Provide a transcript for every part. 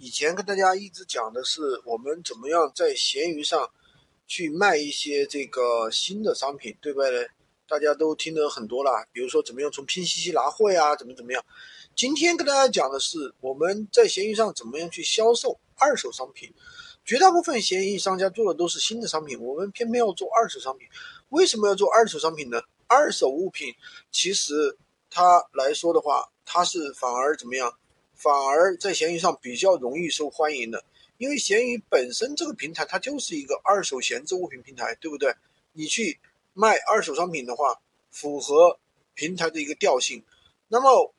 以前跟大家一直讲的是我们怎么样在闲鱼上去卖一些这个新的商品，对不对？大家都听得很多了，比如说怎么样从拼夕夕拿货呀，怎么怎么样。今天跟大家讲的是我们在闲鱼上怎么样去销售二手商品。绝大部分闲鱼商家做的都是新的商品，我们偏偏要做二手商品。为什么要做二手商品呢？二手物品其实它来说的话，它是反而怎么样？反而在闲鱼上比较容易受欢迎的，因为闲鱼本身这个平台它就是一个二手闲置物品平台，对不对？你去卖二手商品的话，符合平台的一个调性。那么，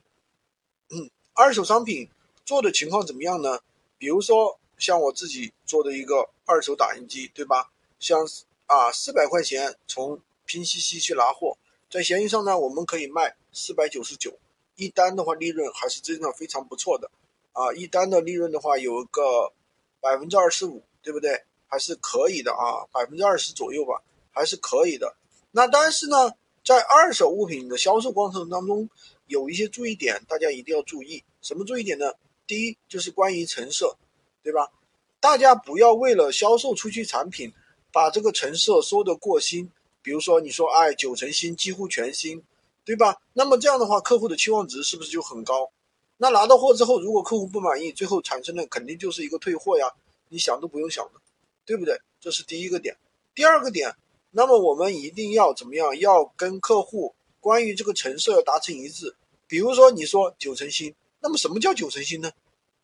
嗯，二手商品做的情况怎么样呢？比如说像我自己做的一个二手打印机，对吧？像啊四百块钱从拼夕夕去拿货，在闲鱼上呢，我们可以卖四百九十九。一单的话，利润还是真的非常不错的，啊，一单的利润的话有个百分之二十五，对不对？还是可以的啊，百分之二十左右吧，还是可以的。那但是呢，在二手物品的销售过程当中，有一些注意点，大家一定要注意。什么注意点呢？第一就是关于成色，对吧？大家不要为了销售出去产品，把这个成色说得过新。比如说，你说哎，九成新，几乎全新。对吧？那么这样的话，客户的期望值是不是就很高？那拿到货之后，如果客户不满意，最后产生的肯定就是一个退货呀，你想都不用想的，对不对？这是第一个点。第二个点，那么我们一定要怎么样？要跟客户关于这个成色要达成一致。比如说你说九成新，那么什么叫九成新呢？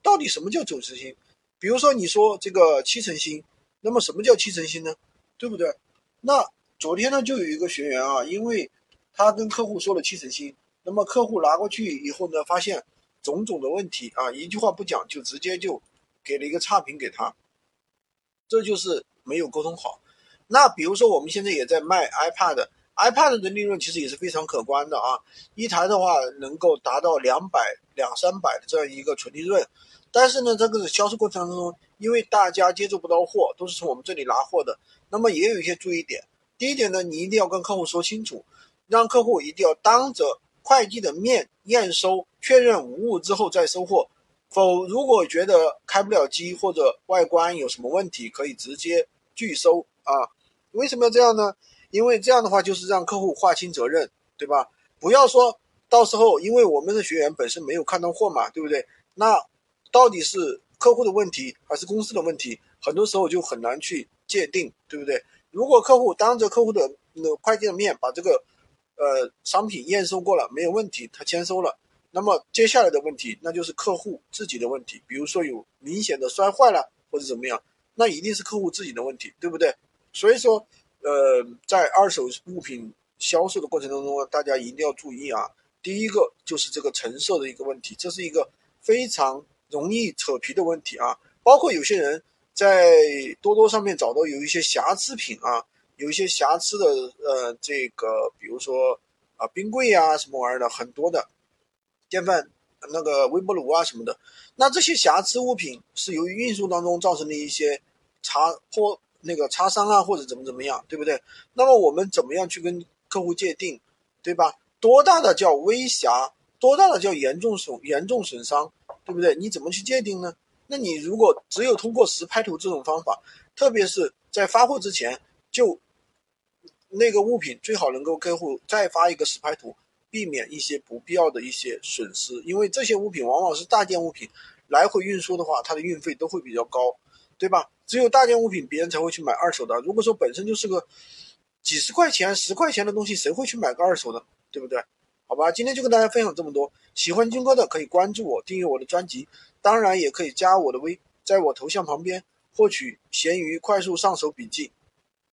到底什么叫九成新？比如说你说这个七成新，那么什么叫七成新呢？对不对？那昨天呢，就有一个学员啊，因为。他跟客户说了七成新，那么客户拿过去以后呢，发现种种的问题啊，一句话不讲就直接就给了一个差评给他，这就是没有沟通好。那比如说我们现在也在卖 iPad，iPad 的利润其实也是非常可观的啊，一台的话能够达到两百两三百的这样一个纯利润，但是呢，这个销售过程当中，因为大家接触不到货，都是从我们这里拿货的，那么也有一些注意点。第一点呢，你一定要跟客户说清楚。让客户一定要当着会计的面验收，确认无误之后再收货。否，如果觉得开不了机或者外观有什么问题，可以直接拒收啊。为什么要这样呢？因为这样的话就是让客户划清责任，对吧？不要说到时候，因为我们的学员本身没有看到货嘛，对不对？那到底是客户的问题还是公司的问题？很多时候就很难去界定，对不对？如果客户当着客户的那会计的面把这个。呃，商品验收过了没有问题，他签收了。那么接下来的问题，那就是客户自己的问题。比如说有明显的摔坏了或者怎么样，那一定是客户自己的问题，对不对？所以说，呃，在二手物品销售的过程当中，大家一定要注意啊。第一个就是这个成色的一个问题，这是一个非常容易扯皮的问题啊。包括有些人在多多上面找到有一些瑕疵品啊。有一些瑕疵的，呃，这个比如说啊，冰柜呀，什么玩意儿的，很多的电饭那个微波炉啊什么的，那这些瑕疵物品是由于运输当中造成的一些擦破那个擦伤啊，或者怎么怎么样，对不对？那么我们怎么样去跟客户界定，对吧？多大的叫微瑕，多大的叫严重损严重损伤，对不对？你怎么去界定呢？那你如果只有通过实拍图这种方法，特别是在发货之前就。那个物品最好能够客户再发一个实拍图，避免一些不必要的一些损失。因为这些物品往往是大件物品，来回运输的话，它的运费都会比较高，对吧？只有大件物品，别人才会去买二手的。如果说本身就是个几十块钱、十块钱的东西，谁会去买个二手的，对不对？好吧，今天就跟大家分享这么多。喜欢军哥的可以关注我，订阅我的专辑，当然也可以加我的微，在我头像旁边获取闲鱼快速上手笔记。